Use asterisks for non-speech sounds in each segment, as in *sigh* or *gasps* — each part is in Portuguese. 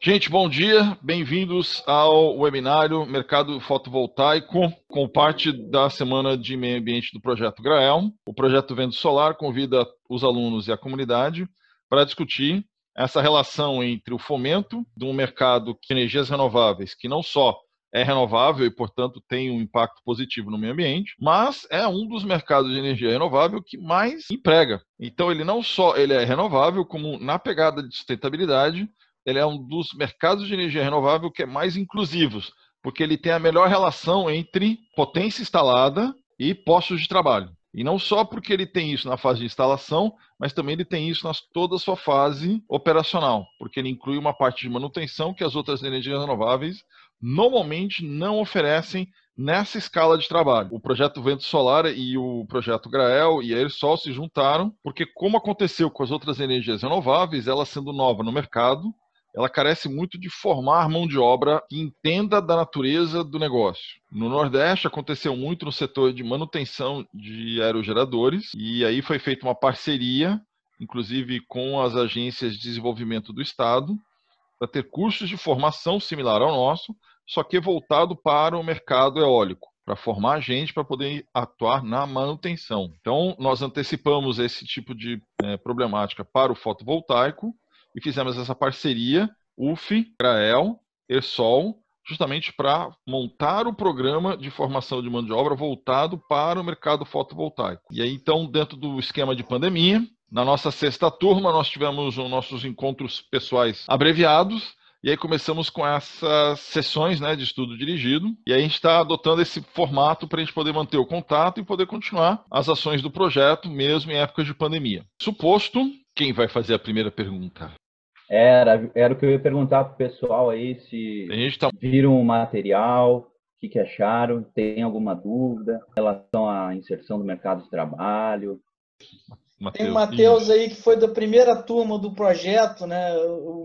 Gente, bom dia. Bem-vindos ao webinário Mercado Fotovoltaico, com parte da semana de meio ambiente do projeto Grael. O projeto Vento Solar convida os alunos e a comunidade para discutir essa relação entre o fomento de um mercado de energias renováveis, que não só é renovável e, portanto, tem um impacto positivo no meio ambiente, mas é um dos mercados de energia renovável que mais emprega. Então, ele não só ele é renovável, como na pegada de sustentabilidade, ele é um dos mercados de energia renovável que é mais inclusivos, porque ele tem a melhor relação entre potência instalada e postos de trabalho. E não só porque ele tem isso na fase de instalação, mas também ele tem isso na toda a sua fase operacional, porque ele inclui uma parte de manutenção que as outras energias renováveis normalmente não oferecem nessa escala de trabalho. O projeto Vento Solar e o projeto Grael e a Airsol se juntaram, porque como aconteceu com as outras energias renováveis, ela sendo nova no mercado, ela carece muito de formar mão de obra que entenda da natureza do negócio. No Nordeste aconteceu muito no setor de manutenção de aerogeradores e aí foi feita uma parceria, inclusive com as agências de desenvolvimento do estado, para ter cursos de formação similar ao nosso, só que voltado para o mercado eólico para formar gente para poder atuar na manutenção. Então, nós antecipamos esse tipo de é, problemática para o fotovoltaico e fizemos essa parceria, UF, Grael, ESOL, justamente para montar o programa de formação de mão de obra voltado para o mercado fotovoltaico. E aí, então, dentro do esquema de pandemia, na nossa sexta turma, nós tivemos os nossos encontros pessoais abreviados, e aí começamos com essas sessões né, de estudo dirigido. E aí a gente está adotando esse formato para a gente poder manter o contato e poder continuar as ações do projeto, mesmo em épocas de pandemia. Suposto, quem vai fazer a primeira pergunta? Era, era o que eu ia perguntar para o pessoal aí, se tá... viram o material, o que, que acharam, tem alguma dúvida em relação à inserção do mercado de trabalho. Mateus. Tem o Matheus aí que foi da primeira turma do projeto, né?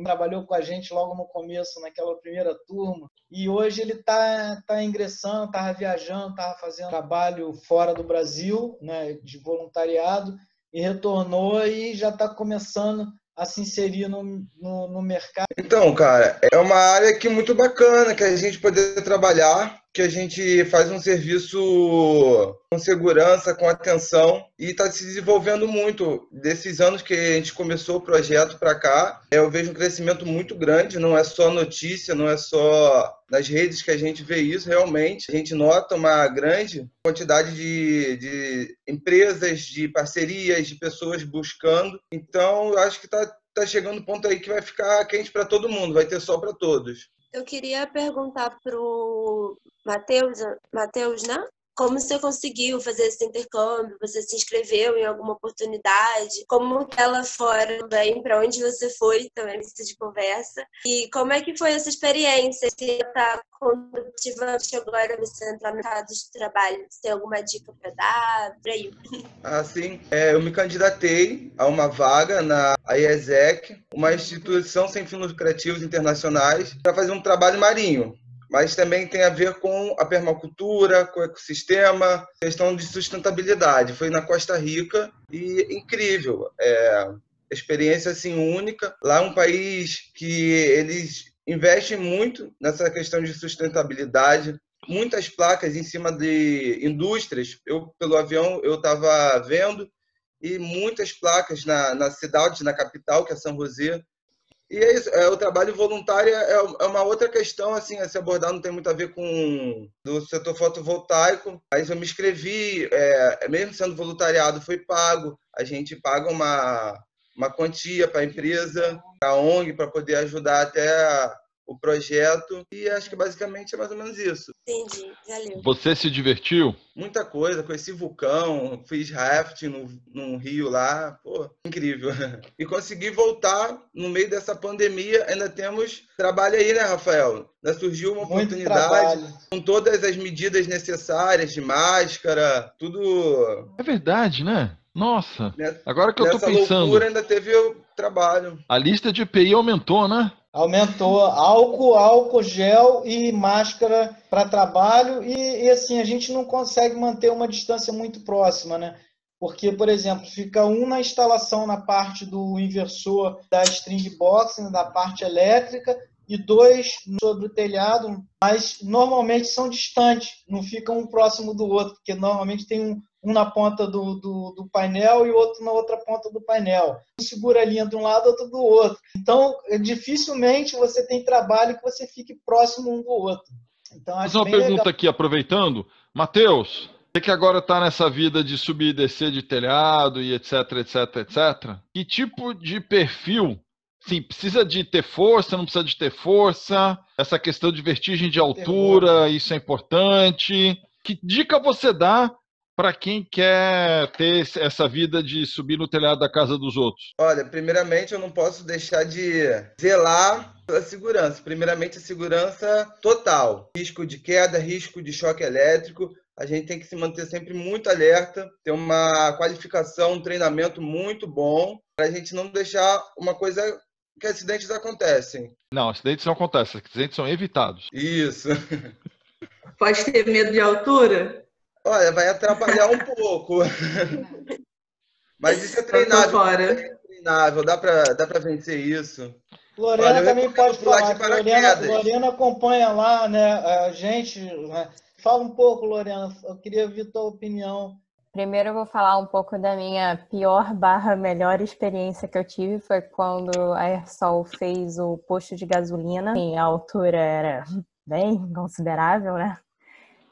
Trabalhou com a gente logo no começo, naquela primeira turma. E hoje ele está tá ingressando, estava viajando, estava fazendo trabalho fora do Brasil, né? De voluntariado, e retornou e já está começando a se inserir no, no, no, mercado? Então, cara, é uma área que é muito bacana que a gente poder trabalhar, que a gente faz um serviço com segurança, com atenção e está se desenvolvendo muito. Desses anos que a gente começou o projeto para cá, eu vejo um crescimento muito grande, não é só notícia, não é só nas redes que a gente vê isso, realmente. A gente nota uma grande quantidade de, de empresas, de parcerias, de pessoas buscando. Então, eu acho que está tá chegando um ponto aí que vai ficar quente para todo mundo, vai ter sol para todos. Eu queria perguntar para o Matheus, Matheus, né? Como você conseguiu fazer esse intercâmbio? Você se inscreveu em alguma oportunidade? Como ela fora também? Para onde você foi também precisa de conversa? E como é que foi essa experiência? Se está condutivamente agora você entrar no mercado de trabalho, você tem alguma dica para dar? Para aí. *laughs* Ah, sim. É, eu me candidatei a uma vaga na IESEC, uma instituição sem fins lucrativos internacionais, para fazer um trabalho marinho mas também tem a ver com a permacultura, com o ecossistema, questão de sustentabilidade. Foi na Costa Rica e incrível. É, experiência assim única. Lá é um país que eles investem muito nessa questão de sustentabilidade. Muitas placas em cima de indústrias. Eu pelo avião eu estava vendo e muitas placas na, na cidade, na capital, que é São José, e é isso, é, o trabalho voluntário é, é uma outra questão, assim, a se abordar, não tem muito a ver com do setor fotovoltaico, mas eu me inscrevi, é, mesmo sendo voluntariado, foi pago, a gente paga uma, uma quantia para a empresa, para a ONG, para poder ajudar até o projeto e acho que basicamente é mais ou menos isso. Entendi, valeu. Você se divertiu? Muita coisa, conheci vulcão, fiz rafting no, no rio lá, pô, incrível. *laughs* E consegui voltar no meio dessa pandemia, ainda temos trabalho aí, né, Rafael? Ainda surgiu uma Muito oportunidade trabalho. com todas as medidas necessárias de máscara, tudo. É verdade, né? Nossa, nessa, agora que eu tô pensando. Loucura ainda teve trabalho. A lista de EPI aumentou, né? Aumentou álcool, álcool, gel e máscara para trabalho. E, e, assim, a gente não consegue manter uma distância muito próxima, né? Porque, por exemplo, fica um na instalação na parte do inversor da string box, da parte elétrica, e dois sobre o telhado, mas normalmente são distantes, não ficam um próximo do outro, porque normalmente tem um, um na ponta do, do, do, painel e outro na outra ponta do painel. Um segura a linha de um lado, outro do outro. Então, dificilmente você tem trabalho que você fique próximo um do outro. Então, acho uma pergunta legal. aqui, aproveitando. Matheus, você que agora está nessa vida de subir e descer de telhado e etc, etc, etc. Que tipo de perfil Sim, precisa de ter força, não precisa de ter força. Essa questão de vertigem de altura, isso é importante. Que dica você dá para quem quer ter essa vida de subir no telhado da casa dos outros? Olha, primeiramente eu não posso deixar de zelar pela segurança. Primeiramente a segurança total. Risco de queda, risco de choque elétrico. A gente tem que se manter sempre muito alerta, ter uma qualificação, um treinamento muito bom, para a gente não deixar uma coisa que acidentes acontecem. Não, acidentes não acontecem, acidentes são evitados. Isso. *laughs* Pode ter medo de altura? Olha, vai atrapalhar um pouco. *laughs* Mas isso é treinável. É treinável, dá para dá pra vencer isso. Lorena Olha, também pode falar. Lorena, Lorena acompanha lá, né? A gente. Né? Fala um pouco, Lorena. Eu queria ouvir tua opinião Primeiro eu vou falar um pouco da minha pior barra melhor experiência que eu tive foi quando a Aersol fez o posto de gasolina. Sim, a altura era bem considerável, né?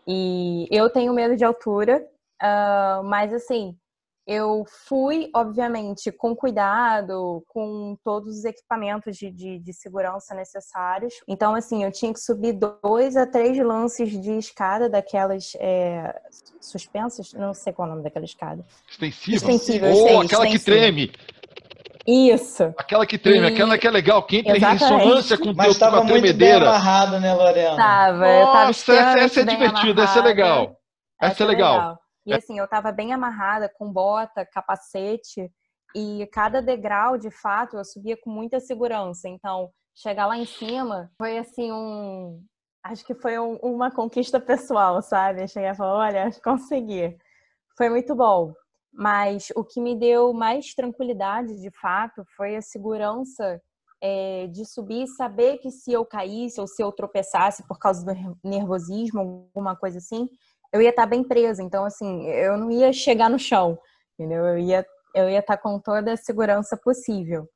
E eu tenho medo de altura, uh, mas assim, eu fui, obviamente, com cuidado, com todos os equipamentos de, de, de, segurança necessários. Então, assim, eu tinha que subir dois a três lances de escada daquelas é, suspensas, não sei qual é o nome daquela escada. Extensiva? Extensível, Ou sei, aquela extensiva. que treme. Isso. Aquela que treme, e... aquela que é legal, que entra Exatamente. em ressonância com Mas estava muito bem amarrado, né, Lorena? Tava, eu tava Nossa, essa é divertida, essa é legal. Essa, essa é legal. legal. E assim, eu estava bem amarrada, com bota, capacete, e cada degrau, de fato, eu subia com muita segurança. Então, chegar lá em cima foi assim um. Acho que foi um, uma conquista pessoal, sabe? Eu cheguei e falei, olha, consegui. Foi muito bom. Mas o que me deu mais tranquilidade, de fato, foi a segurança é, de subir saber que se eu caísse ou se eu tropeçasse por causa do nervosismo, alguma coisa assim, eu ia estar bem presa. Então, assim, eu não ia chegar no chão, entendeu? Eu ia, eu ia estar com toda a segurança possível.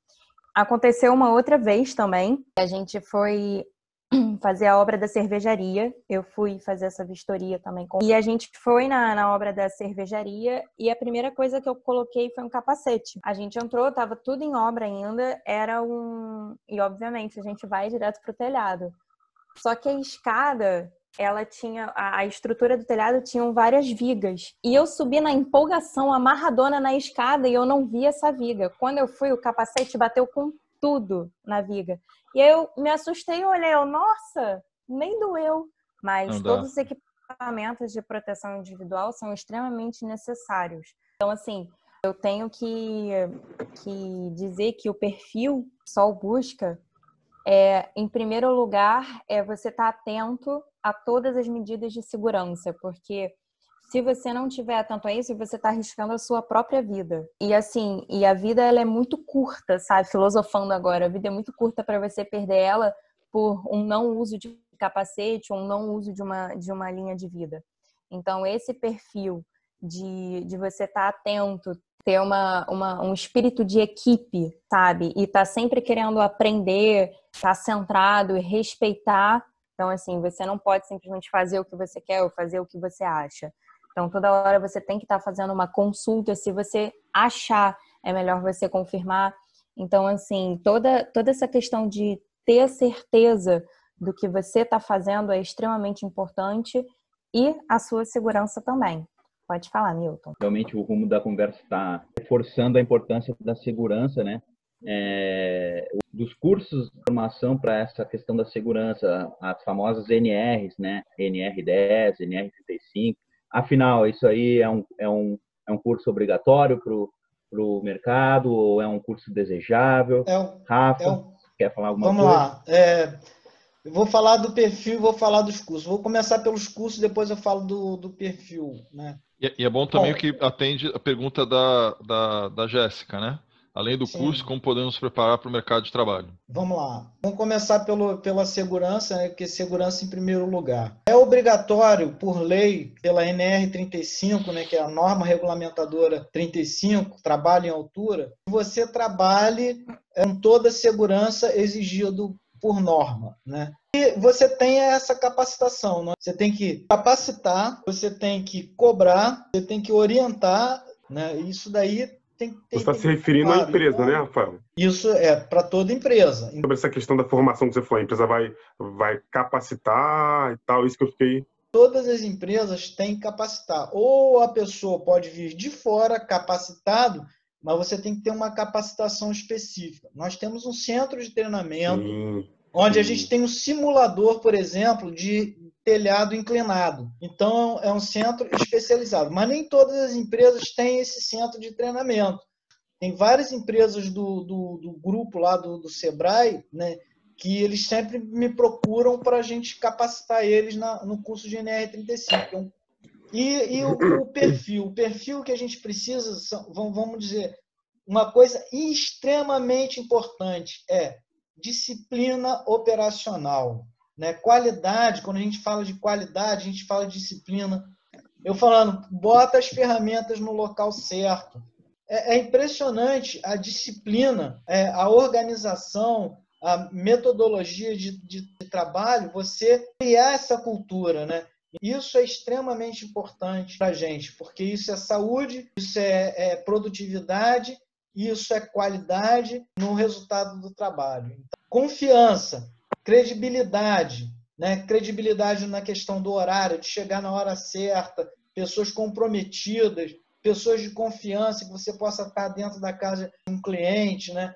Aconteceu uma outra vez também. A gente foi *clears throat* fazer a obra da cervejaria. Eu fui fazer essa vistoria também. Com... E a gente foi na, na obra da cervejaria e a primeira coisa que eu coloquei foi um capacete. A gente entrou, tava tudo em obra ainda, era um... E obviamente a gente vai direto pro telhado. Só que a escada ela tinha a estrutura do telhado tinham várias vigas e eu subi na empolgação amarradona na escada e eu não vi essa viga. Quando eu fui, o capacete bateu com tudo na viga. E aí eu me assustei e olhei, eu, nossa, nem doeu. Mas todos os equipamentos de proteção individual são extremamente necessários. Então, assim, eu tenho que, que dizer que o perfil Sol Busca é, em primeiro lugar, é você estar tá atento a todas as medidas de segurança, porque se você não tiver atento a isso, você está arriscando a sua própria vida. E assim, e a vida ela é muito curta, sabe? Filosofando agora, a vida é muito curta para você perder ela por um não uso de capacete um não uso de uma, de uma linha de vida. Então, esse perfil de, de você estar tá atento, ter uma, uma, um espírito de equipe, sabe? E tá sempre querendo aprender, tá centrado e respeitar. Então, assim, você não pode simplesmente fazer o que você quer ou fazer o que você acha. Então, toda hora você tem que estar tá fazendo uma consulta. Se você achar, é melhor você confirmar. Então, assim, toda, toda essa questão de ter certeza do que você está fazendo é extremamente importante e a sua segurança também. Pode falar, Milton. Realmente o rumo da conversa está reforçando a importância da segurança, né? É, dos cursos de formação para essa questão da segurança, as famosas NRs, né? NR10, NR35. Afinal, isso aí é um, é um, é um curso obrigatório para o mercado ou é um curso desejável? É um, Rafa, é um, quer falar alguma vamos coisa? Vamos lá. É, eu vou falar do perfil, vou falar dos cursos. Vou começar pelos cursos, depois eu falo do, do perfil, né? E, é bom também bom, que atende a pergunta da, da, da Jéssica, né? Além do Sim. curso, como podemos preparar para o mercado de trabalho? Vamos lá. Vamos começar pelo, pela segurança, né, que segurança em primeiro lugar. É obrigatório, por lei, pela NR 35, né, que é a norma regulamentadora 35, trabalho em altura, que você trabalhe com toda a segurança exigido por norma, né? E você tem essa capacitação, né? Você tem que capacitar, você tem que cobrar, você tem que orientar, né? Isso daí tem, tem, você está se referindo claro, à empresa, então, né, Rafael? Isso é para toda empresa. Sobre essa questão da formação que você falou, a empresa vai, vai capacitar e tal, isso que eu fiquei. Todas as empresas têm que capacitar. Ou a pessoa pode vir de fora capacitado, mas você tem que ter uma capacitação específica. Nós temos um centro de treinamento, sim, onde a gente tem um simulador, por exemplo, de telhado inclinado. Então, é um centro especializado. Mas nem todas as empresas têm esse centro de treinamento. Tem várias empresas do, do, do grupo lá do, do Sebrae, né, que eles sempre me procuram para a gente capacitar eles na, no curso de NR35. É um, e, e o, o, perfil. O perfil que a gente precisa, vamos dizer, uma coisa extremamente importante é disciplina operacional. Né? Qualidade, quando a gente fala de qualidade, a gente fala de disciplina. Eu falando, bota as ferramentas no local certo. É, é impressionante a disciplina, é, a organização, a metodologia de, de, de, trabalho, você criar essa cultura, né? Isso é extremamente importante para a gente, porque isso é saúde, isso é, é, produtividade, isso é qualidade no resultado do trabalho. Então, confiança credibilidade, né? credibilidade na questão do horário, de chegar na hora certa, pessoas comprometidas, pessoas de confiança que você possa estar dentro da casa de um cliente, né?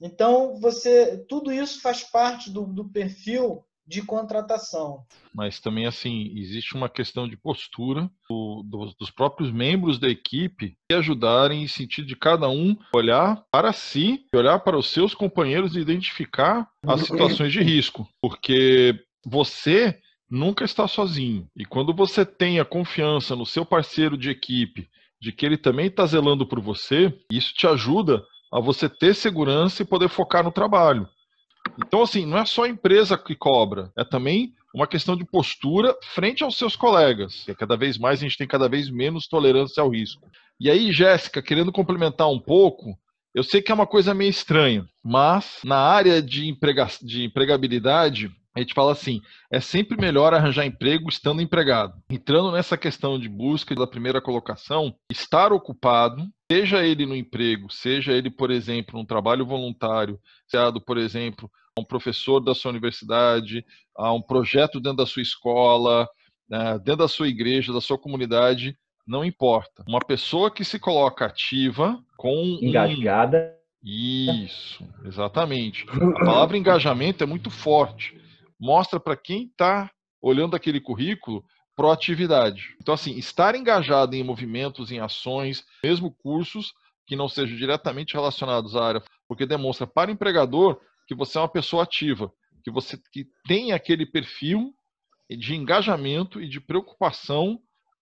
Então você, tudo isso faz parte do, do perfil de contratação. Mas também, assim, existe uma questão de postura do, do, dos próprios membros da equipe e ajudarem em sentido de cada um olhar para si, olhar para os seus companheiros e identificar as situações de risco. Porque você nunca está sozinho. E quando você tem a confiança no seu parceiro de equipe, de que ele também está zelando por você, isso te ajuda a você ter segurança e poder focar no trabalho. Então, assim, não é só a empresa que cobra, é também uma questão de postura frente aos seus colegas. Que cada vez mais a gente tem cada vez menos tolerância ao risco. E aí, Jéssica, querendo complementar um pouco, eu sei que é uma coisa meio estranha, mas na área de, emprega de empregabilidade, a gente fala assim: é sempre melhor arranjar emprego estando empregado. Entrando nessa questão de busca da primeira colocação, estar ocupado, seja ele no emprego, seja ele, por exemplo, num trabalho voluntário, por exemplo, a um professor da sua universidade, a um projeto dentro da sua escola, né, dentro da sua igreja, da sua comunidade, não importa. Uma pessoa que se coloca ativa, com engajada. Um... Isso, exatamente. A palavra engajamento é muito forte mostra para quem está olhando aquele currículo proatividade. Então, assim, estar engajado em movimentos, em ações, mesmo cursos que não sejam diretamente relacionados à área, porque demonstra para o empregador que você é uma pessoa ativa, que você que tem aquele perfil de engajamento e de preocupação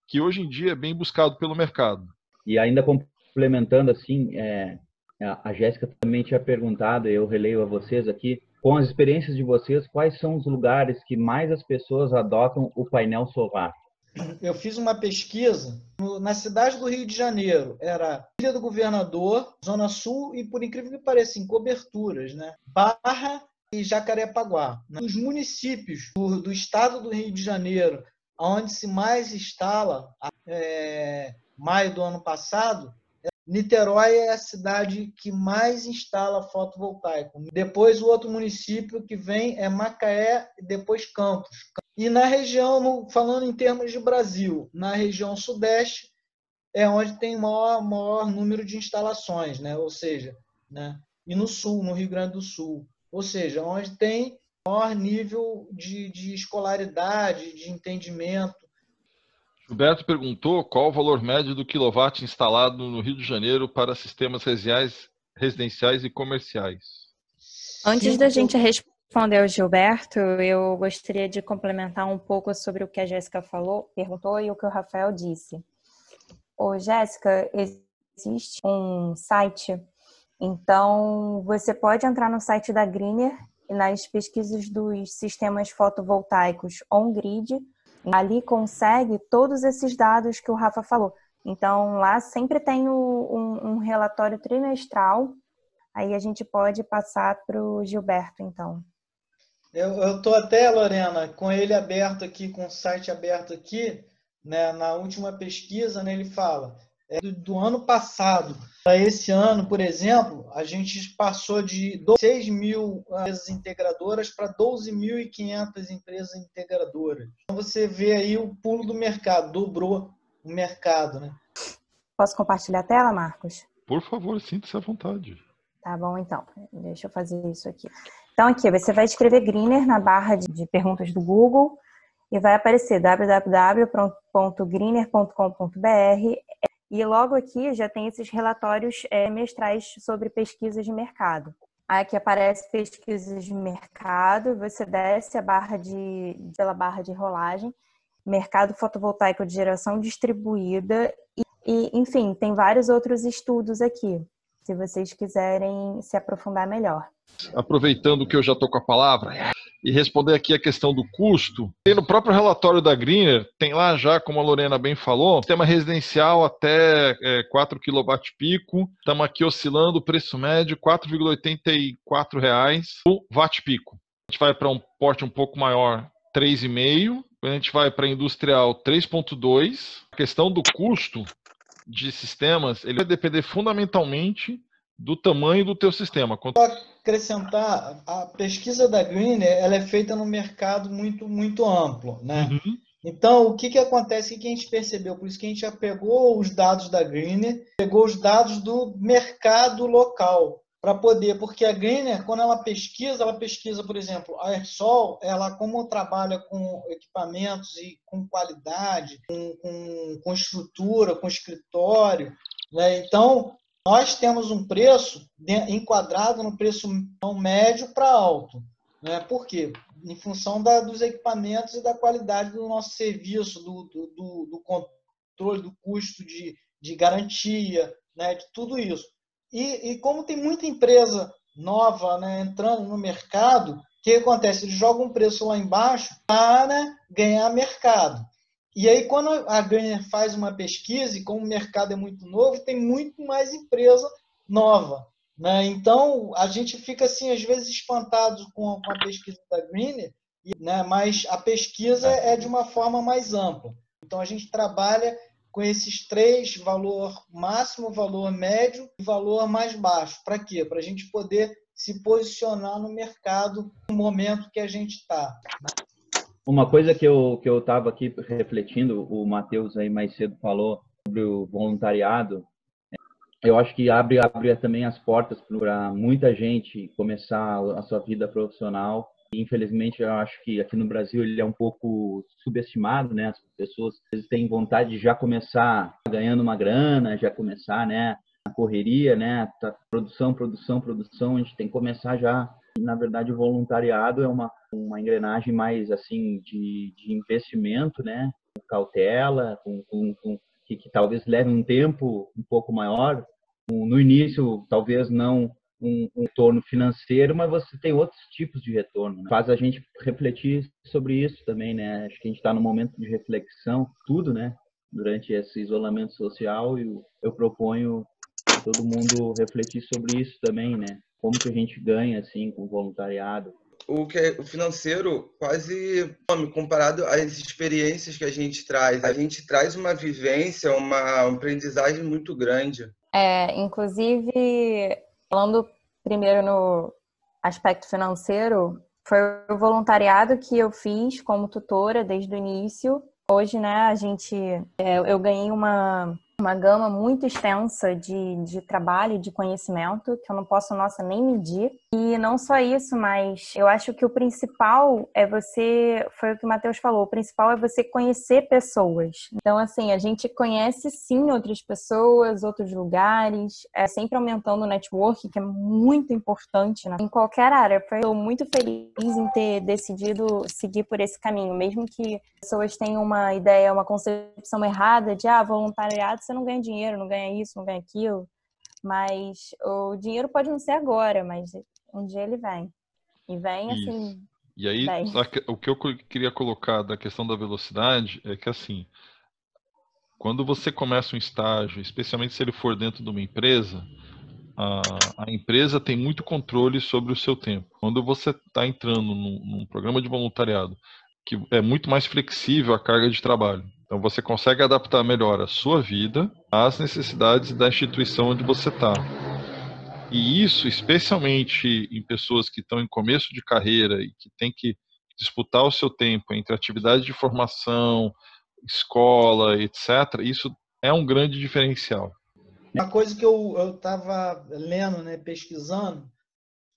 que hoje em dia é bem buscado pelo mercado. E ainda complementando assim, é, a Jéssica também tinha perguntado, eu releio a vocês aqui, com as experiências de vocês, quais são os lugares que mais as pessoas adotam o painel solar? Eu fiz uma pesquisa na cidade do Rio de Janeiro. Era Ilha do Governador, Zona Sul e, por incrível que pareça, em coberturas, né? Barra e Jacarepaguá. Os municípios do, do estado do Rio de Janeiro, onde se mais instala, é, maio do ano passado, Niterói é a cidade que mais instala fotovoltaico. Depois, o outro município que vem é Macaé e depois Campos. E na região, falando em termos de Brasil, na região sudeste é onde tem o maior, maior número de instalações, né? ou seja, né? e no sul, no Rio Grande do Sul, ou seja, onde tem maior nível de, de escolaridade, de entendimento, Gilberto perguntou qual o valor médio do quilowatt instalado no Rio de Janeiro para sistemas residenciais e comerciais. Antes Sim, da gente responder ao Gilberto, eu gostaria de complementar um pouco sobre o que a Jéssica falou, perguntou e o que o Rafael disse. Ô, Jéssica, existe um site Então, você pode entrar no site da Greener nas pesquisas dos sistemas fotovoltaicos on-grid. Ali consegue todos esses dados que o Rafa falou. Então, lá sempre tem um, um relatório trimestral. Aí a gente pode passar para o Gilberto, então. Eu estou até, Lorena, com ele aberto aqui, com o site aberto aqui, né, na última pesquisa, né, ele fala é, do, do ano passado para esse ano, por exemplo, a gente passou de 6 mil empresas integradoras para 12.500 empresas integradoras. Então você vê aí o pulo do mercado, dobrou o mercado, né? Posso compartilhar a tela, Marcos? Por favor, sinta-se à vontade. Tá bom, então. Deixa eu fazer isso aqui. Então, aqui, você vai escrever Greener na barra de perguntas do Google e vai aparecer www.greener.com.br e logo aqui já tem esses relatórios é, mestrais sobre pesquisas de mercado. Aí aqui aparece pesquisas de mercado, você desce a barra de, pela barra de rolagem, mercado fotovoltaico de geração distribuída e, e enfim, tem vários outros estudos aqui, se vocês quiserem se aprofundar melhor. Aproveitando que eu já estou com a palavra, e responder aqui a questão do custo. Tem no próprio relatório da Greener, tem lá já, como a Lorena bem falou, sistema residencial até é, 4 kW pico. Estamos aqui oscilando o preço médio R$ 4,84 o watt pico. A gente vai para um porte um pouco maior, 3,5. A gente vai para industrial 3,2. A questão do custo de sistemas, ele vai depender fundamentalmente do tamanho do teu sistema. Quanto... acrescentar, a pesquisa da Greener ela é feita no mercado muito, muito amplo, né? Uhum. Então, o que, que acontece? O que a gente percebeu? Por isso que a gente já pegou os dados da Greener, pegou os dados do mercado local, para poder, porque a Greener, quando ela pesquisa, ela pesquisa, por exemplo, a Aersol, ela como trabalha com equipamentos e com qualidade, com, com, com estrutura, com escritório, né? Então, nós temos um preço enquadrado no preço médio para alto. Né? Por quê? Em função da, dos equipamentos e da qualidade do nosso serviço, do, do, do controle do custo de, de garantia, né? de tudo isso. E, e como tem muita empresa nova né, entrando no mercado, o que acontece? Eles jogam um preço lá embaixo para ganhar mercado. E aí, quando a Gartner faz uma pesquisa, e como o mercado é muito novo, tem muito mais empresa nova. Né? Então, a gente fica, assim, às vezes, espantado com a pesquisa da Greener, né? mas a pesquisa é de uma forma mais ampla. Então, a gente trabalha com esses três, valor máximo, valor médio e valor mais baixo. Para quê? Para a gente poder se posicionar no mercado no momento que a gente está. Uma coisa que eu que eu estava aqui refletindo, o Matheus aí mais cedo falou sobre o voluntariado. Eu acho que abre abre também as portas para muita gente começar a sua vida profissional. Infelizmente, eu acho que aqui no Brasil ele é um pouco subestimado, né? As pessoas vezes têm vontade de já começar ganhando uma grana, já começar, né? A correria, né? Tá, produção, produção, produção. A gente tem que começar já na verdade, o voluntariado é uma, uma engrenagem mais assim de, de investimento, né? Com cautela, com, com, com que, que, talvez leve um tempo um pouco maior. No início, talvez não um, um retorno financeiro, mas você tem outros tipos de retorno. Né? Faz a gente refletir sobre isso também, né? Acho que a gente está no momento de reflexão, tudo, né? Durante esse isolamento social, e eu proponho todo mundo refletir sobre isso também, né? como que a gente ganha assim com o voluntariado? O que é, o financeiro quase comparado às experiências que a gente traz. A gente traz uma vivência, uma, uma aprendizagem muito grande. É, inclusive, falando primeiro no aspecto financeiro, foi o voluntariado que eu fiz como tutora desde o início. Hoje, né, a gente, é, eu ganhei uma uma gama muito extensa de, de trabalho, de conhecimento, que eu não posso, nossa, nem medir. E não só isso, mas eu acho que o principal é você, foi o que o Matheus falou, o principal é você conhecer pessoas. Então, assim, a gente conhece sim outras pessoas, outros lugares, é sempre aumentando o network, que é muito importante né? em qualquer área. Estou muito feliz em ter decidido seguir por esse caminho, mesmo que pessoas tenham uma ideia, uma concepção errada de, ah, voluntariado você não ganha dinheiro, não ganha isso, não ganha aquilo. Mas o dinheiro pode não ser agora, mas um dia ele vem. E vem Isso. assim. E aí, o que eu queria colocar da questão da velocidade é que assim, quando você começa um estágio, especialmente se ele for dentro de uma empresa, a, a empresa tem muito controle sobre o seu tempo. Quando você está entrando num, num programa de voluntariado, que é muito mais flexível a carga de trabalho. Então você consegue adaptar melhor a sua vida às necessidades da instituição onde você está. E isso, especialmente em pessoas que estão em começo de carreira e que têm que disputar o seu tempo entre atividades de formação, escola, etc., isso é um grande diferencial. Uma coisa que eu estava lendo, né, pesquisando,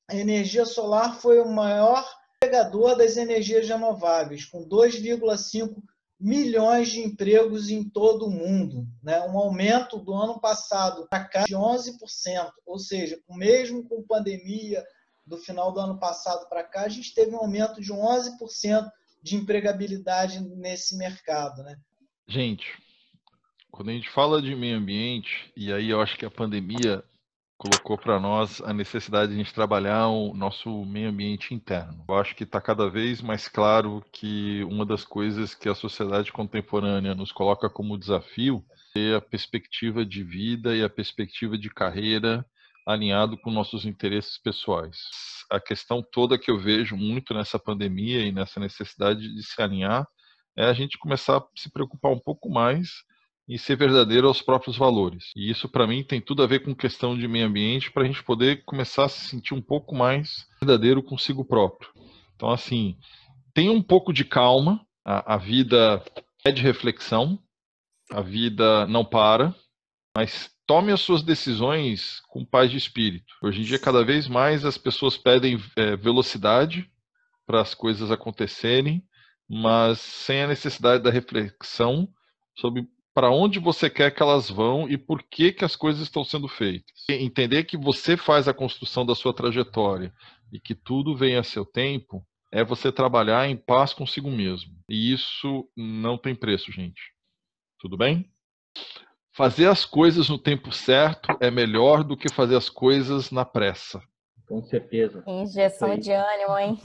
a energia solar foi o maior pegador das energias renováveis, com 2,5 milhões de empregos em todo o mundo, né? um aumento do ano passado para cá de 11%, ou seja, mesmo com pandemia do final do ano passado para cá, a gente teve um aumento de 11% de empregabilidade nesse mercado. Né? Gente, quando a gente fala de meio ambiente, e aí eu acho que a pandemia colocou para nós a necessidade de a gente trabalhar o nosso meio ambiente interno. Eu acho que está cada vez mais claro que uma das coisas que a sociedade contemporânea nos coloca como desafio é a perspectiva de vida e a perspectiva de carreira alinhado com nossos interesses pessoais. A questão toda que eu vejo muito nessa pandemia e nessa necessidade de se alinhar é a gente começar a se preocupar um pouco mais e ser verdadeiro aos próprios valores. E isso, para mim, tem tudo a ver com questão de meio ambiente, para a gente poder começar a se sentir um pouco mais verdadeiro consigo próprio. Então, assim, tenha um pouco de calma, a, a vida é de reflexão, a vida não para, mas tome as suas decisões com paz de espírito. Hoje em dia, cada vez mais as pessoas pedem é, velocidade para as coisas acontecerem, mas sem a necessidade da reflexão sobre para onde você quer que elas vão e por que, que as coisas estão sendo feitas. Entender que você faz a construção da sua trajetória e que tudo vem a seu tempo é você trabalhar em paz consigo mesmo. E isso não tem preço, gente. Tudo bem? Fazer as coisas no tempo certo é melhor do que fazer as coisas na pressa. Com certeza. Injeção de ânimo, hein?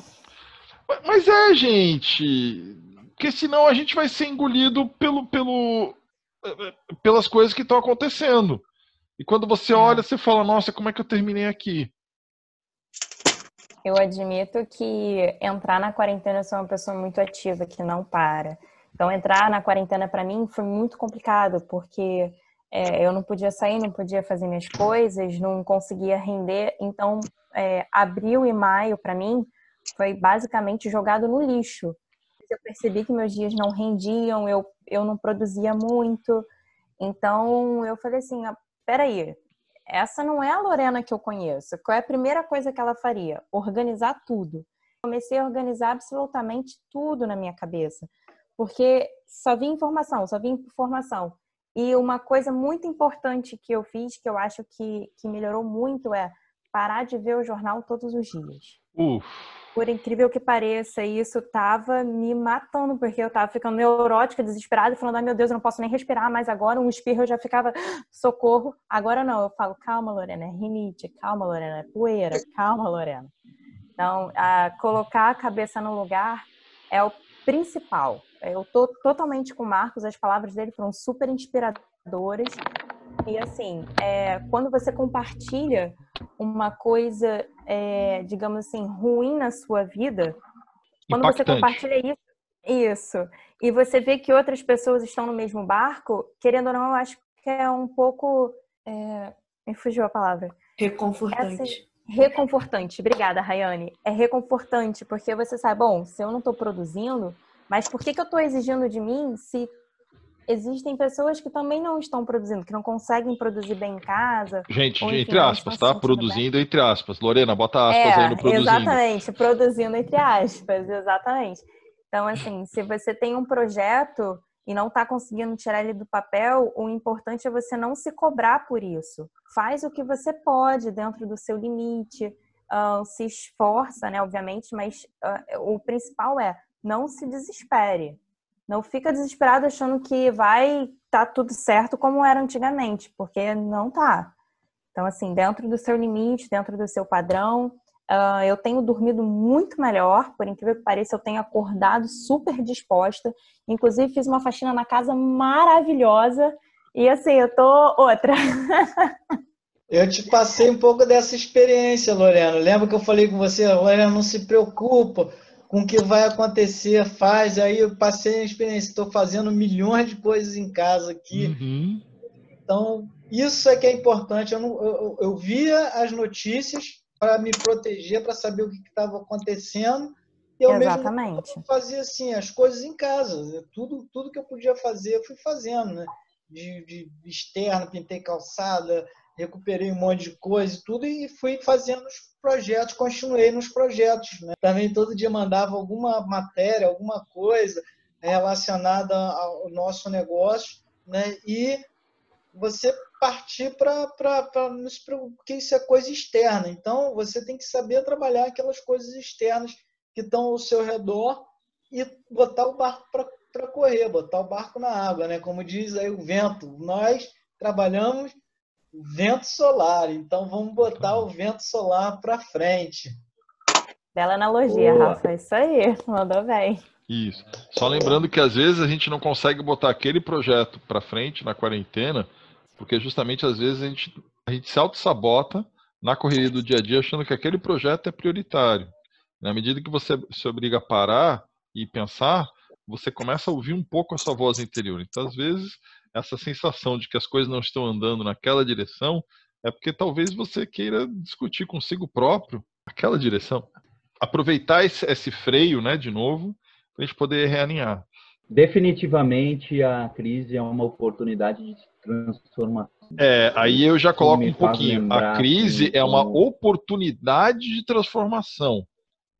Mas é, gente. Porque senão a gente vai ser engolido pelo, pelo, pelas coisas que estão acontecendo. E quando você é. olha, você fala, nossa, como é que eu terminei aqui? Eu admito que entrar na quarentena eu sou uma pessoa muito ativa, que não para. Então, entrar na quarentena para mim foi muito complicado, porque é, eu não podia sair, não podia fazer minhas coisas, não conseguia render. Então, é, abril e maio, para mim, foi basicamente jogado no lixo eu percebi que meus dias não rendiam, eu, eu não produzia muito. Então eu falei assim: ah, peraí, essa não é a Lorena que eu conheço. Qual é a primeira coisa que ela faria? Organizar tudo. Comecei a organizar absolutamente tudo na minha cabeça, porque só vi informação, só vi informação. E uma coisa muito importante que eu fiz, que eu acho que, que melhorou muito, é parar de ver o jornal todos os dias. Uf. Por incrível que pareça, isso tava me matando, porque eu tava ficando neurótica, desesperada, falando, ai meu Deus, eu não posso nem respirar mais agora. Um espirro eu já ficava, *gasps* socorro. Agora não, eu falo, calma, Lorena, é rinite, calma, Lorena, é poeira, calma, Lorena. Então, a, colocar a cabeça no lugar é o principal. Eu tô totalmente com o Marcos, as palavras dele foram super inspiradoras. E assim, é, quando você compartilha uma coisa, é, digamos assim, ruim na sua vida, quando você compartilha isso, isso, e você vê que outras pessoas estão no mesmo barco, querendo ou não, eu acho que é um pouco. É, me fugiu a palavra. Reconfortante. Essa, reconfortante. Obrigada, Rayane. É reconfortante, porque você sabe, bom, se eu não estou produzindo, mas por que, que eu estou exigindo de mim se existem pessoas que também não estão produzindo, que não conseguem produzir bem em casa. Gente, ou, enfim, entre aspas, tá? Produzindo bem. entre aspas. Lorena, bota aspas é, aí no produzindo. Exatamente, produzindo entre aspas, exatamente. Então, assim, se você tem um projeto e não está conseguindo tirar ele do papel, o importante é você não se cobrar por isso. Faz o que você pode dentro do seu limite, uh, se esforça, né, obviamente, mas uh, o principal é não se desespere. Não fica desesperado achando que vai tá tudo certo como era antigamente, porque não tá. Então, assim, dentro do seu limite, dentro do seu padrão, uh, eu tenho dormido muito melhor, por incrível que pareça, eu tenho acordado super disposta. Inclusive, fiz uma faxina na casa maravilhosa. E assim, eu tô outra. *laughs* Eu te passei um pouco dessa experiência, Lorena. Lembra que eu falei com você, Lorena, não se preocupa com o que vai acontecer, faz. Aí eu passei a experiência, estou fazendo milhões de coisas em casa aqui. Uhum. Então, isso é que é importante. Eu, não, eu, eu via as notícias para me proteger, para saber o que estava acontecendo. E eu Exatamente. mesmo fazia assim, as coisas em casa. Tudo, tudo que eu podia fazer, eu fui fazendo, né? De, de externo, pintei calçada, recuperei um monte de coisa e tudo, e fui fazendo os projetos, continuei nos projetos. Né? Também todo dia mandava alguma matéria, alguma coisa relacionada ao nosso negócio, né? e você partir para porque isso é coisa externa. Então você tem que saber trabalhar aquelas coisas externas que estão ao seu redor e botar o barco para correr, botar o barco na água, né? Como diz aí o vento. Nós trabalhamos vento solar, então vamos botar o vento solar para frente. Bela analogia, Boa. Rafa. Isso aí, *laughs* mandou bem. Isso. Só lembrando que às vezes a gente não consegue botar aquele projeto para frente na quarentena, porque justamente às vezes a gente, a gente se auto-sabota na correria do dia a dia achando que aquele projeto é prioritário. Na medida que você se obriga a parar e pensar, você começa a ouvir um pouco a sua voz interior. Então, às vezes, essa sensação de que as coisas não estão andando naquela direção é porque talvez você queira discutir consigo próprio aquela direção. Aproveitar esse, esse freio, né, de novo, para a gente poder realinhar. Definitivamente a crise é uma oportunidade de transformação. É, aí eu já coloco um pouquinho. A crise é uma oportunidade de transformação.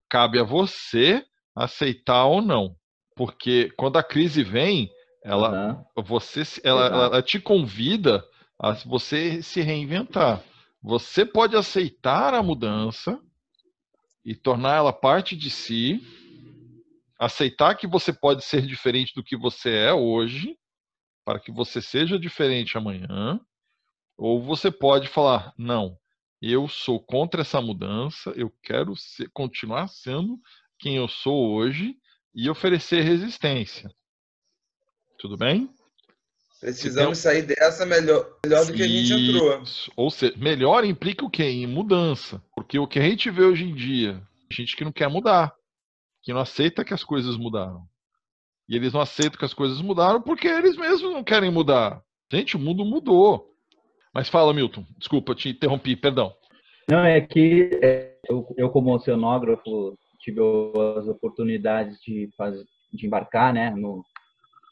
Cabe a você aceitar ou não. Porque quando a crise vem, ela, uhum. você, ela, ela, te convida a você se reinventar. Você pode aceitar a mudança e tornar ela parte de si, aceitar que você pode ser diferente do que você é hoje, para que você seja diferente amanhã, ou você pode falar: não, eu sou contra essa mudança, eu quero ser, continuar sendo quem eu sou hoje e oferecer resistência. Tudo bem? Precisamos sair dessa melhor, melhor do que a gente entrou. Ou seja, melhor implica o quê? Em mudança. Porque o que a gente vê hoje em dia, gente que não quer mudar, que não aceita que as coisas mudaram. E eles não aceitam que as coisas mudaram porque eles mesmos não querem mudar. Gente, o mundo mudou. Mas fala, Milton. Desculpa, te interrompi, perdão. Não, é que é, eu, eu como oceanógrafo, tive as oportunidades de, fazer, de embarcar né, no,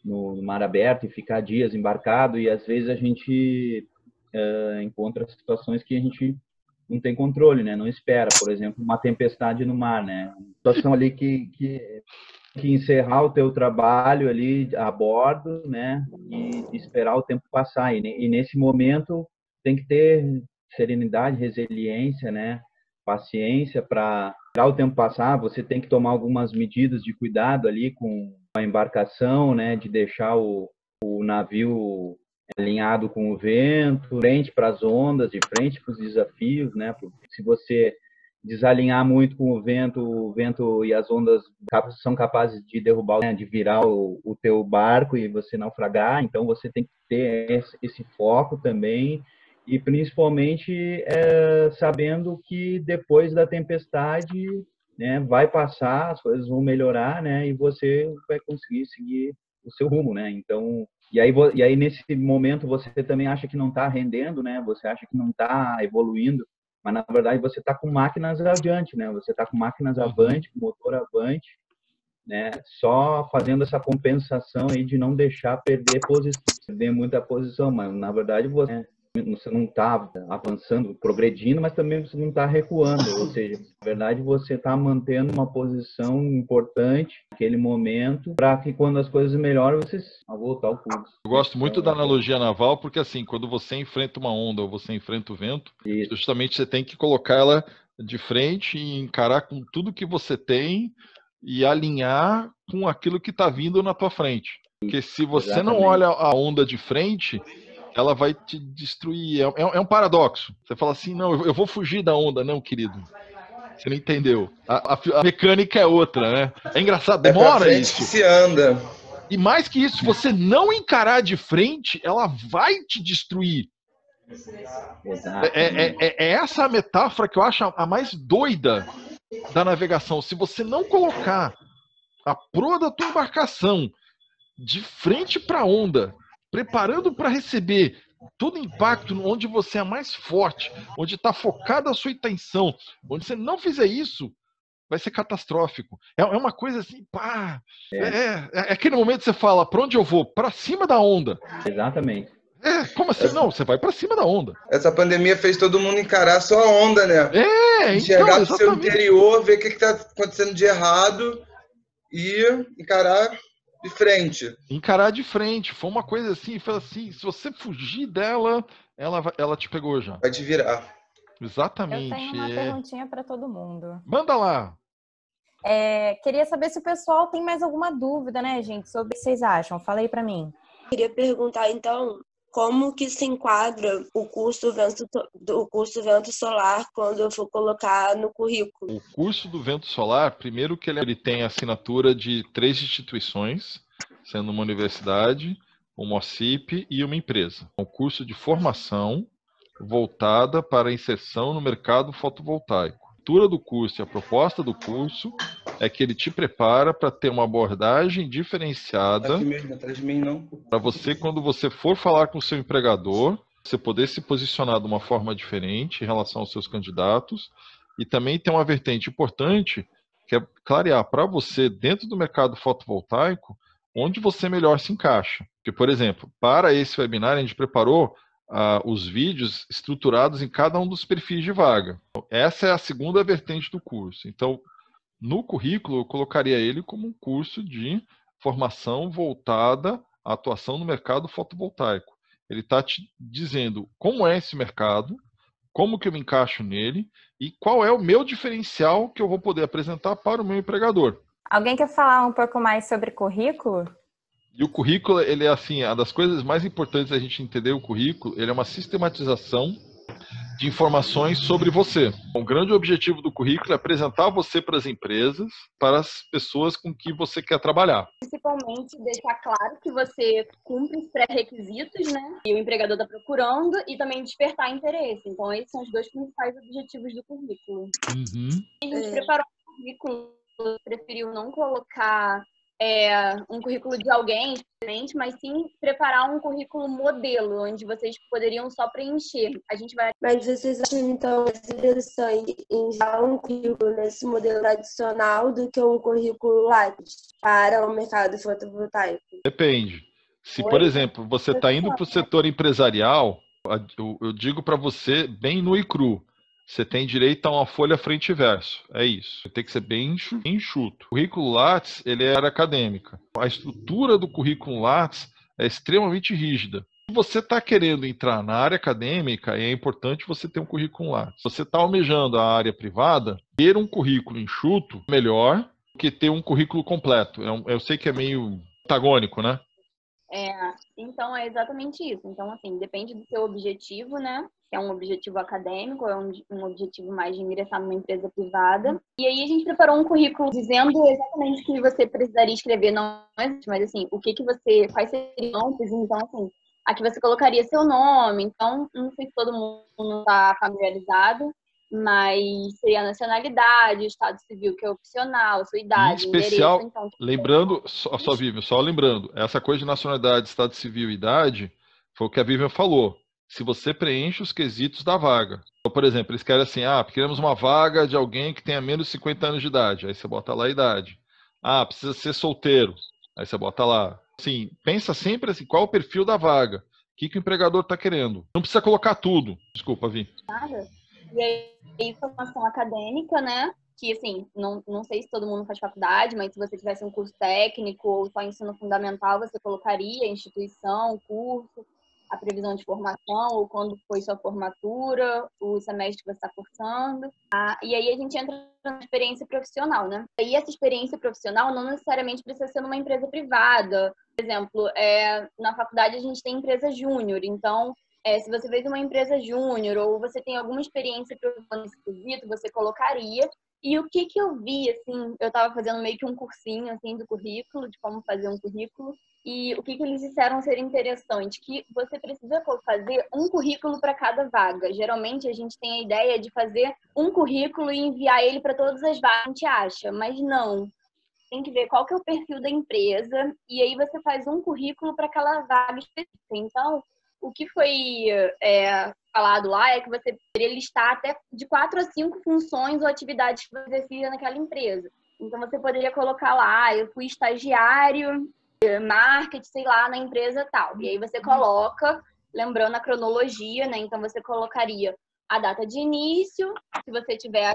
no, mar aberto e ficar dias embarcado e às vezes a gente uh, encontra situações que a gente não tem controle, né? Não espera, por exemplo, uma tempestade no mar, né? Uma situação ali que, que que encerrar o teu trabalho ali a bordo, né? E esperar o tempo passar. E, e nesse momento tem que ter serenidade, resiliência, né? Paciência para esperar o tempo passar. Você tem que tomar algumas medidas de cuidado ali com a embarcação, né, de deixar o, o navio alinhado com o vento, frente para as ondas, de frente para os desafios, né? Porque se você desalinhar muito com o vento, o vento e as ondas são capazes de derrubar, né, de virar o, o teu barco e você naufragar. Então você tem que ter esse, esse foco também e principalmente é, sabendo que depois da tempestade né, vai passar, as coisas vão melhorar, né, e você vai conseguir seguir o seu rumo, né? Então, e aí, e aí nesse momento você também acha que não está rendendo, né? Você acha que não está evoluindo, mas na verdade você está com máquinas adiante, né? Você está com máquinas uhum. avante, com motor avante, né? Só fazendo essa compensação aí de não deixar perder posição, perder muita posição, mas na verdade você você não está avançando, progredindo, mas também você não está recuando. Ou seja, na verdade, você está mantendo uma posição importante naquele momento para que quando as coisas melhoram, você voltar ao curso. Eu gosto muito da analogia naval, porque assim, quando você enfrenta uma onda ou você enfrenta o vento, Isso. justamente você tem que colocar ela de frente e encarar com tudo que você tem e alinhar com aquilo que está vindo na tua frente. Porque se você Exatamente. não olha a onda de frente, ela vai te destruir. É, é, é um paradoxo. Você fala assim, não, eu vou fugir da onda, não, querido. Você não entendeu. A, a, a mecânica é outra, né? É engraçado, é demora é isso. Que se anda. E mais que isso, se você não encarar de frente, ela vai te destruir. É, é, é, é, essa a metáfora que eu acho a mais doida da navegação. Se você não colocar a proa da tua embarcação de frente para a onda, preparando para receber todo impacto onde você é mais forte, onde está focada a sua atenção, onde você não fizer isso, vai ser catastrófico. É, é uma coisa assim, pá. É, é, é aquele momento que você fala, para onde eu vou? Para cima da onda. Exatamente. É, como assim? Essa... Não, você vai para cima da onda. Essa pandemia fez todo mundo encarar só a onda, né? É, Enxergar então, o seu interior, ver o que está acontecendo de errado e encarar de frente. Encarar de frente. Foi uma coisa assim, foi assim, se você fugir dela, ela, ela te pegou já. Vai te virar. Exatamente. Eu tenho uma é... perguntinha para todo mundo. Manda lá. É, queria saber se o pessoal tem mais alguma dúvida, né, gente, sobre o que vocês acham. Fala aí para mim. Queria perguntar, então, como que se enquadra o curso vento, do curso vento solar quando eu for colocar no currículo? O curso do vento solar, primeiro que ele, ele tem assinatura de três instituições, sendo uma universidade, uma OCIP e uma empresa. É um curso de formação voltada para a inserção no mercado fotovoltaico estrutura do curso e a proposta do curso é que ele te prepara para ter uma abordagem diferenciada para você, quando você for falar com o seu empregador, você poder se posicionar de uma forma diferente em relação aos seus candidatos e também tem uma vertente importante que é clarear para você, dentro do mercado fotovoltaico, onde você melhor se encaixa. Porque, por exemplo, para esse webinar, a gente preparou uh, os vídeos estruturados em cada um dos perfis de vaga. Essa é a segunda vertente do curso. Então, no currículo, eu colocaria ele como um curso de formação voltada à atuação no mercado fotovoltaico. Ele está te dizendo como é esse mercado, como que eu me encaixo nele e qual é o meu diferencial que eu vou poder apresentar para o meu empregador. Alguém quer falar um pouco mais sobre currículo? E o currículo, ele é assim, uma das coisas mais importantes da gente entender o currículo, ele é uma sistematização de informações sobre você. O grande objetivo do currículo é apresentar você para as empresas, para as pessoas com que você quer trabalhar. Principalmente deixar claro que você cumpre os pré-requisitos, né? E o empregador está procurando e também despertar interesse. Então, esses são os dois principais objetivos do currículo. Uhum. A gente é. preparou um currículo, preferiu não colocar é, um currículo de alguém mas sim preparar um currículo modelo, onde vocês poderiam só preencher. A gente vai. Mas vocês acham então mais interessante enviar um currículo nesse modelo tradicional do que um currículo Lattes para o mercado fotovoltaico? Depende. Se, Oi? por exemplo, você está indo para o setor empresarial, eu digo para você bem nu e cru você tem direito a uma folha frente e verso. É isso. Tem que ser bem enxuto. O currículo Lattes, ele é área acadêmica. A estrutura do currículo Lattes é extremamente rígida. Se você está querendo entrar na área acadêmica, é importante você ter um currículo Lattes. Se você está almejando a área privada, ter um currículo enxuto melhor do que ter um currículo completo. Eu, é eu sei que é meio antagônico, né? É, então é exatamente isso. Então, assim, depende do seu objetivo, né? Se é um objetivo acadêmico, é um, um objetivo mais de ingressar numa empresa privada. E aí a gente preparou um currículo dizendo exatamente o que você precisaria escrever, não mas assim, o que que você, quais seriam, então assim, aqui você colocaria seu nome, então não sei se todo mundo está familiarizado, mas seria nacionalidade, estado civil que é opcional, sua idade, em especial, então, lembrando, só, só Vivian, só lembrando, essa coisa de nacionalidade, estado civil e idade, foi o que a Vivian falou. Se você preenche os quesitos da vaga. Então, por exemplo, eles querem assim, ah, queremos uma vaga de alguém que tenha menos de 50 anos de idade. Aí você bota lá a idade. Ah, precisa ser solteiro. Aí você bota lá. Assim, pensa sempre assim, qual é o perfil da vaga? O que, que o empregador está querendo? Não precisa colocar tudo. Desculpa, Vi. Nada. E aí, formação acadêmica, né? Que, assim, não, não sei se todo mundo faz faculdade, mas se você tivesse um curso técnico ou só ensino fundamental, você colocaria instituição, curso. a previsão de formação, ou quando foi sua formatura, o semestre que você está cursando. Ah, e aí a gente entra na experiência profissional, né? E essa experiência profissional não necessariamente precisa ser numa empresa privada. Por exemplo, é, na faculdade a gente tem empresa júnior, então é, se você fez uma empresa júnior ou você tem alguma experiência nesse quesito, você colocaria. E o que que eu vi, assim, eu estava fazendo meio que um cursinho, assim, do currículo, de como fazer um currículo, e o que que eles disseram ser interessante, que você precisa fazer um currículo para cada vaga. Geralmente a gente tem a ideia de fazer um currículo e enviar ele para todas as vagas, a gente acha, mas não. Tem que ver qual que é o perfil da empresa, e aí você faz um currículo para aquela vaga específica. Então, o que foi é, falado lá é que você poderia listar até de quatro a cinco funções ou atividades que você exercia naquela empresa. Então, você poderia colocar lá, ah, eu fui estagiário, marketing, sei lá, na empresa tal. E aí você coloca, lembrando a cronologia, né? Então, você colocaria a data de início, se você tiver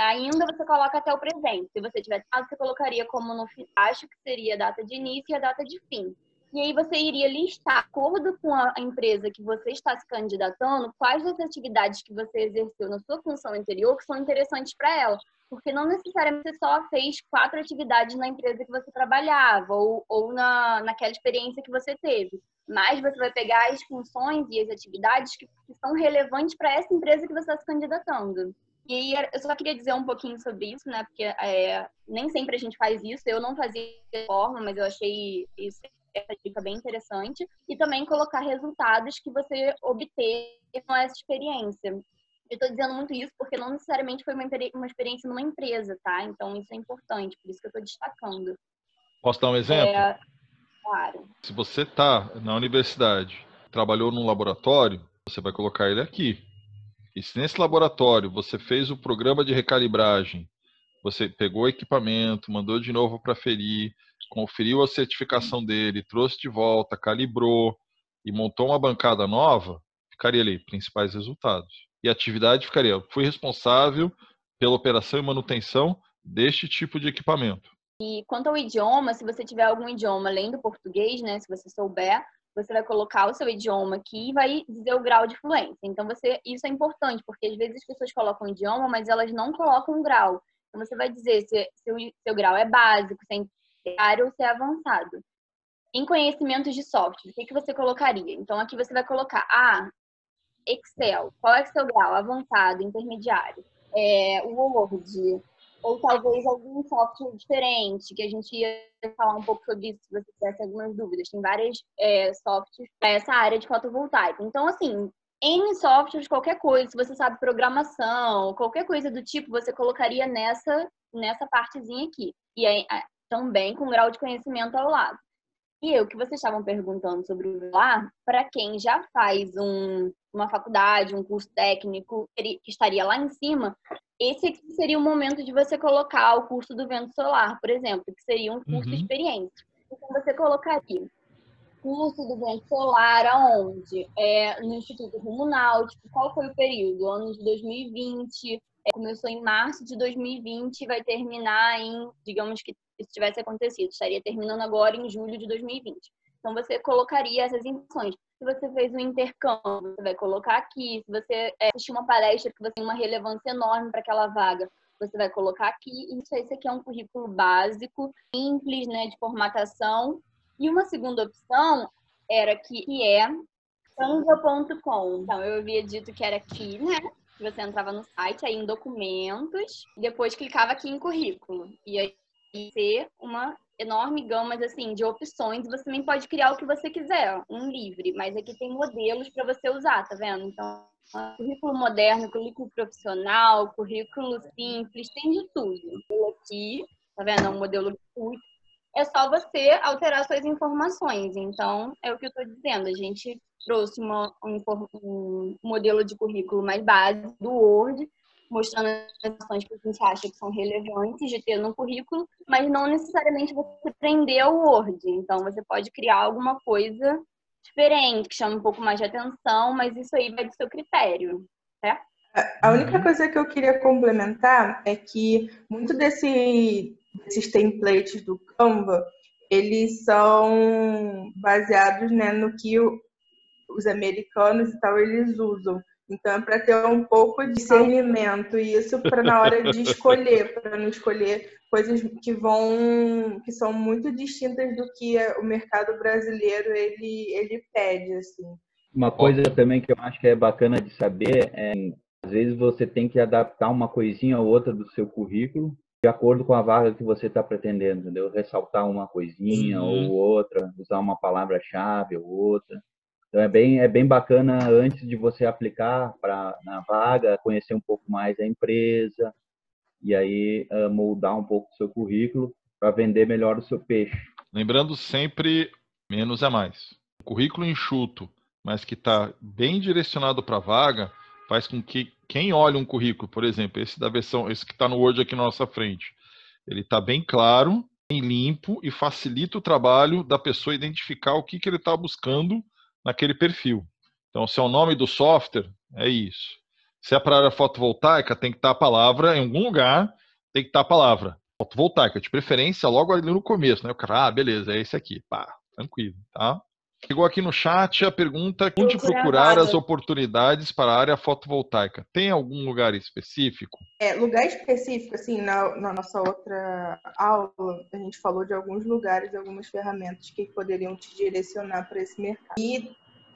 ainda, você coloca até o presente. Se você tiver você colocaria como no acho que seria a data de início e a data de fim. E aí você iria listar, de acordo com a empresa que você está se candidatando, quais das atividades que você exerceu na sua função anterior que são interessantes para ela. Porque não necessariamente você só fez quatro atividades na empresa que você trabalhava ou, ou na, naquela experiência que você teve. Mas você vai pegar as funções e as atividades que, que são relevantes para essa empresa que você está se candidatando. E eu só queria dizer um pouquinho sobre isso, né? Porque é, nem sempre a gente faz isso. Eu não fazia forma, mas eu achei isso essa dica bem interessante. E também colocar resultados que você obteve com essa experiência. Eu estou dizendo muito isso porque não necessariamente foi uma, experiência numa empresa, tá? Então isso é importante, por isso que eu estou destacando. Posso dar um exemplo? É, claro. Se você está na universidade, trabalhou num laboratório, você vai colocar ele aqui. E se nesse laboratório você fez o programa de recalibragem, você pegou o equipamento, mandou de novo para ferir, conferiu a certificação dele, trouxe de volta, calibrou e montou uma bancada nova, ficaria ali, principais resultados. E a atividade ficaria, fui responsável pela operação e manutenção deste tipo de equipamento. E quanto ao idioma, se você tiver algum idioma além do português, né, se você souber, você vai colocar o seu idioma aqui e vai dizer o grau de fluência. Então, você, isso é importante, porque às vezes as pessoas colocam idioma, mas elas não colocam o grau. Então, você vai dizer se seu, seu grau é básico, se é intermediário ou se é avançado. Em conhecimentos de software, o que, que você colocaria? Então, aqui você vai colocar, ah, Excel, qual é o seu grau? Avançado, intermediário. É, Word, ou talvez algum software diferente, que a gente ia falar um pouco sobre isso, se você tivesse algumas dúvidas. Tem várias é, softwares para essa área de fotovoltaico. Então, assim, em softwares, qualquer coisa, se você sabe programação, qualquer coisa do tipo, você colocaria nessa, nessa partezinha aqui. E aí, também com grau de conhecimento ao lado. E o que vocês estavam perguntando sobre o VLAR, para quem já faz um, uma faculdade, um curso técnico, que estaria lá em cima, esse aqui seria o momento de você colocar o curso do vento solar, por exemplo, que seria um curso uhum. experiência. Então, você colocaria curso do vento solar aonde? É, no Instituto Rumo Náutico. Qual foi o período? Ano de 2020. É, começou em março de 2020 e vai terminar em, digamos que isso tivesse acontecido. Estaria terminando agora em julho de 2020. Então, você colocaria essas informações. Se você fez um intercâmbio, você vai colocar aqui. Se você é, assistiu uma palestra que você tem uma relevância enorme para aquela vaga, você vai colocar aqui. Isso, esse aqui é um currículo básico, simples, né, de formatação. E uma segunda opção era que, que é canva.com. Então, eu havia dito que era aqui, né? Você entrava no site, aí em documentos, depois clicava aqui em currículo. E aí ser uma enorme gama assim, de opções. Você também pode criar o que você quiser, um livre, mas aqui tem modelos para você usar, tá vendo? Então, currículo moderno, currículo profissional, currículo simples, tem de tudo. Aqui, tá vendo? É um modelo gratuito. É só você alterar suas informações. Então, é o que eu estou dizendo. A gente trouxe uma, um, um modelo de currículo mais básico do Word, mostrando as informações que a gente acha que são relevantes de ter no currículo, mas não necessariamente você prender o Word. Então, você pode criar alguma coisa diferente, que chama um pouco mais de atenção, mas isso aí vai do seu critério, certo? A única coisa que eu queria complementar é que muito desse, desses templates do Canva, eles são baseados né, no que os americanos e tal, eles usam. Então, é para ter um pouco de discernimento, e isso para na hora de escolher, *laughs* para não escolher coisas que vão, que são muito distintas do que o mercado brasileiro ele, ele pede, assim. Uma coisa também que eu acho que é bacana de saber é, às vezes você tem que adaptar uma coisinha ou outra do seu currículo de acordo com a vaga que você está pretendendo, entendeu? Ressaltar uma coisinha uhum. ou outra, usar uma palavra-chave ou outra. Então é bem, é bem bacana antes de você aplicar para na vaga, conhecer um pouco mais a empresa e aí uh, moldar um pouco o seu currículo para vender melhor o seu peixe. Lembrando sempre, menos é mais. O currículo enxuto, mas que está bem direcionado para a vaga, faz com que quem olha um currículo, por exemplo, esse da versão, esse que está no Word aqui na nossa frente, ele está bem claro, bem limpo e facilita o trabalho da pessoa identificar o que, que ele está buscando naquele perfil. Então, se é o nome do software, é isso. Se é para a área fotovoltaica, tem que estar a palavra em algum lugar, tem que estar a palavra fotovoltaica, de preferência logo ali no começo, né? O cara, ah, beleza, é esse aqui, pá, tranquilo, tá? Chegou aqui no chat a pergunta: onde procurar as oportunidades para a área fotovoltaica? Tem algum lugar específico? É, lugar específico, assim, na, na, nossa outra aula, a gente falou de alguns lugares, algumas ferramentas que poderiam te direcionar para esse mercado. E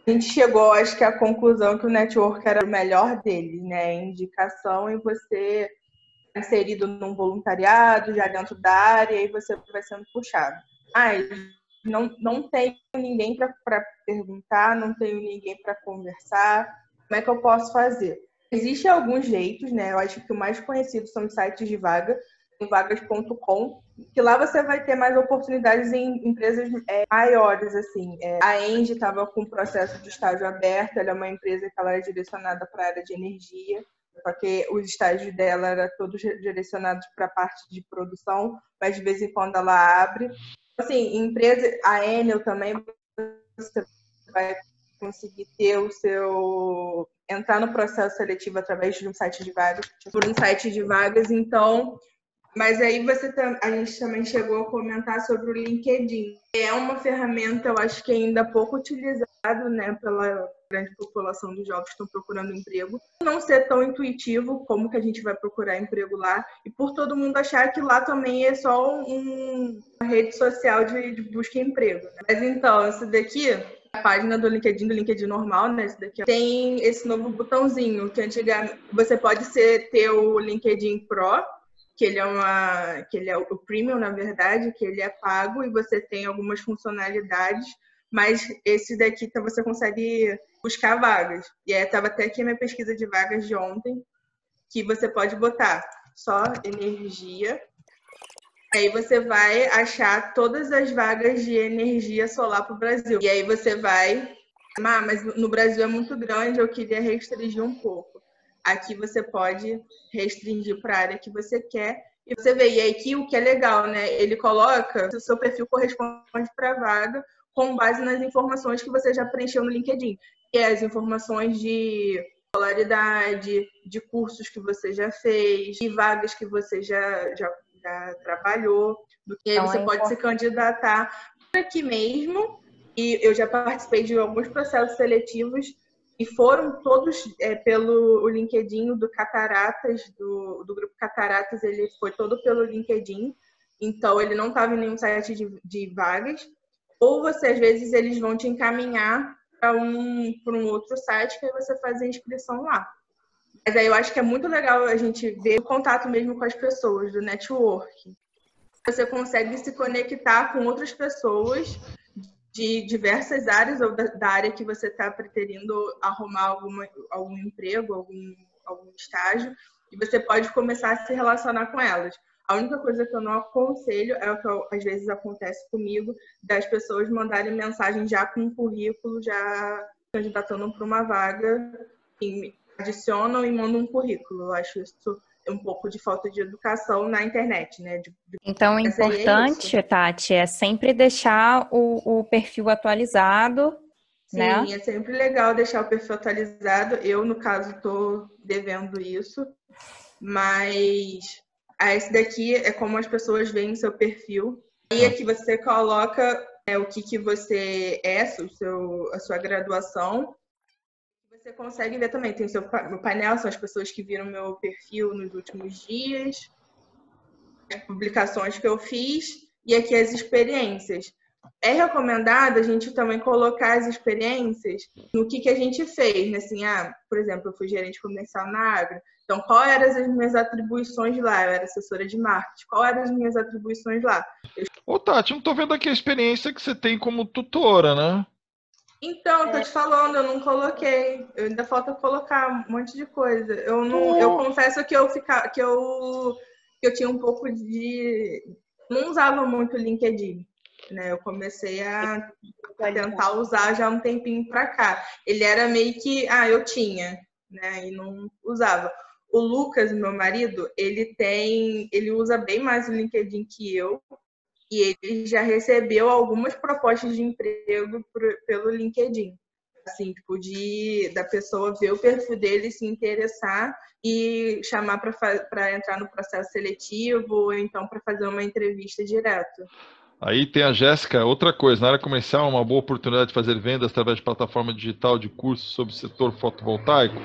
a gente chegou, acho que, à conclusão que o network era o melhor deles, né? Indicação e você inserido num voluntariado, já dentro da área, e você vai sendo puxado. Ah, não, não tenho ninguém para perguntar, não tenho ninguém para conversar. Como é que eu posso fazer? Existem alguns jeitos, né? Eu acho que o mais conhecido são os sites de vaga, vagas.com, que lá você vai ter mais oportunidades em empresas é, maiores, assim. É, a Engie estava com o processo de estágio aberto, ela é uma empresa que ela é direcionada para a área de energia, só que os estágios dela eram todos direcionados para a parte de produção, mas de vez em quando ela abre assim, empresa, a Enel também, você vai conseguir ter o seu entrar no processo seletivo através de um site de vagas, por um site de vagas, então, mas aí você a gente também chegou a comentar sobre o LinkedIn. É uma ferramenta, eu acho que ainda pouco utilizado, né, pela grande população dos jovens que estão procurando emprego, não ser tão intuitivo como que a gente vai procurar emprego lá, e por todo mundo achar que lá também é só um, uma rede social de, de busca de emprego. Né? Mas então, esse daqui a página do LinkedIn, do LinkedIn normal, né? Esse daqui, tem esse novo botãozinho que antigamente você pode ser ter o LinkedIn Pro, que ele é uma, que ele é o premium na verdade, que ele é pago e você tem algumas funcionalidades, mas esse daqui então, você consegue buscar vagas. E aí estava até aqui a minha pesquisa de vagas de ontem, que você pode botar só energia. Aí você vai achar todas as vagas de energia solar para o Brasil. E aí você vai. Ah, mas no Brasil é muito grande, eu queria restringir um pouco. Aqui você pode restringir para a área que você quer. E você vê, e aí aqui o que é legal, né? Ele coloca se o seu perfil corresponde para a vaga com base nas informações que você já preencheu no LinkedIn que é as informações de escolaridade, de cursos que você já fez, de vagas que você já, já, já trabalhou, do que então, você é pode se candidatar aqui mesmo. E eu já participei de alguns processos seletivos e foram todos é, pelo LinkedIn do Cataratas, do, do grupo Cataratas, ele foi todo pelo LinkedIn, então ele não estava em nenhum site de, de vagas. Ou você, às vezes, eles vão te encaminhar para um, um outro site que aí você faz a inscrição lá. Mas aí eu acho que é muito legal a gente ver o contato mesmo com as pessoas, do network. Você consegue se conectar com outras pessoas de diversas áreas ou da, da área que você está pretendendo arrumar alguma, algum emprego, algum, algum estágio, e você pode começar a se relacionar com elas. A única coisa que eu não aconselho é o que eu, às vezes acontece comigo, das pessoas mandarem mensagem já com um currículo, já candidatando para uma vaga, e adicionam e mandam um currículo. Eu acho isso um pouco de falta de educação na internet, né? De. Então, o é importante, é Tati, é sempre deixar o, o perfil atualizado, Sim, né? é sempre legal deixar o perfil atualizado. Eu, no caso, estou devendo isso, mas ah, esse daqui é como as pessoas veem seu perfil. E aqui você coloca né, o que, que você é, o seu, a sua graduação. Você consegue ver também, tem o seu painel, são as pessoas que viram meu perfil nos últimos dias, as publicações que eu fiz, e aqui as experiências. É recomendado a gente também colocar as experiências no que, que a gente fez, né? Assim, ah, por exemplo, eu fui gerente comercial na Agro, então qual eram as minhas atribuições lá? Eu era assessora de marketing, qual eram as minhas atribuições lá? Eu... Ô, Tati, não tô vendo aqui a experiência que você tem como tutora, né? Então, tô te falando, eu não coloquei. Eu ainda falta colocar um monte de coisa. Eu não, eu confesso que eu ficar, que eu que eu tinha um pouco de não usava muito o LinkedIn. Né? Eu comecei a tentar usar já um tempinho para cá. Ele era meio que, ah, eu tinha, né? E não usava. O Lucas, meu marido, ele tem, ele usa bem mais o LinkedIn que eu. E ele já recebeu algumas propostas de emprego pelo LinkedIn assim, tipo, de da pessoa ver o perfil dele, se interessar e chamar para entrar no processo seletivo ou então para fazer uma entrevista direto. Aí tem a Jéssica, outra coisa, na área comercial, uma boa oportunidade de fazer vendas através de plataforma digital de cursos sobre o setor fotovoltaico.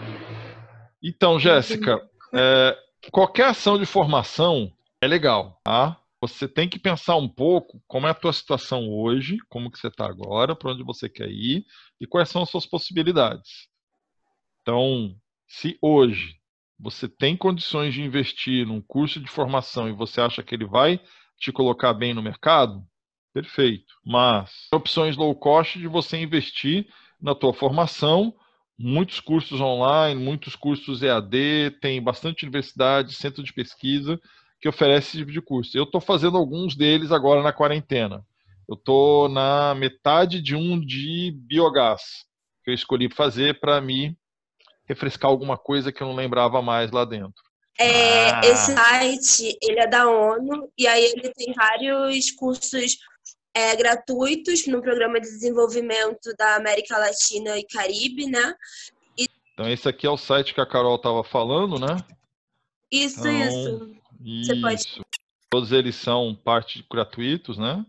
Então, Jéssica, é, qualquer ação de formação é legal, tá? Você tem que pensar um pouco como é a tua situação hoje, como que você está agora, para onde você quer ir e quais são as suas possibilidades. Então, se hoje você tem condições de investir num curso de formação e você acha que ele vai te colocar bem no mercado, perfeito. Mas opções low cost de você investir na tua formação, muitos cursos online, muitos cursos EAD, tem bastante universidade, centro de pesquisa que oferece esse tipo de curso. Eu estou fazendo alguns deles agora na quarentena. Eu estou na metade de um de biogás que eu escolhi fazer para me refrescar alguma coisa que eu não lembrava mais lá dentro. É, ah. Esse site ele é da ONU e aí ele tem vários cursos é, gratuitos no programa de desenvolvimento da América Latina e Caribe, né? E... Então esse aqui é o site que a Carol estava falando, né? Isso, então, isso. Você isso. pode. Todos eles são parte gratuitos, né?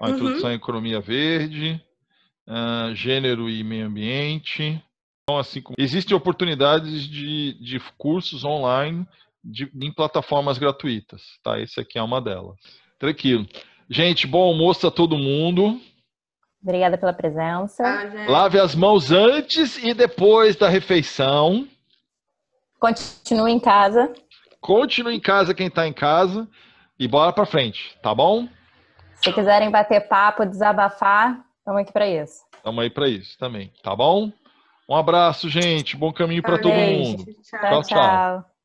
A uhum. introdução à economia verde, uh, gênero e meio ambiente. Então, assim, existem oportunidades de, de cursos online de, em plataformas gratuitas, tá? Esse aqui é uma delas. Tranquilo. Gente, bom almoço a todo mundo. Obrigada pela presença. Ah, Lave as mãos antes e depois da refeição. Continue em casa. Continue em casa quem está em casa e bora para frente, tá bom? Se quiserem bater papo, desabafar, estamos aqui para isso. Estamos aí para isso também, tá bom? Um abraço, gente. Bom caminho para todo mundo. tchau. tchau. tchau.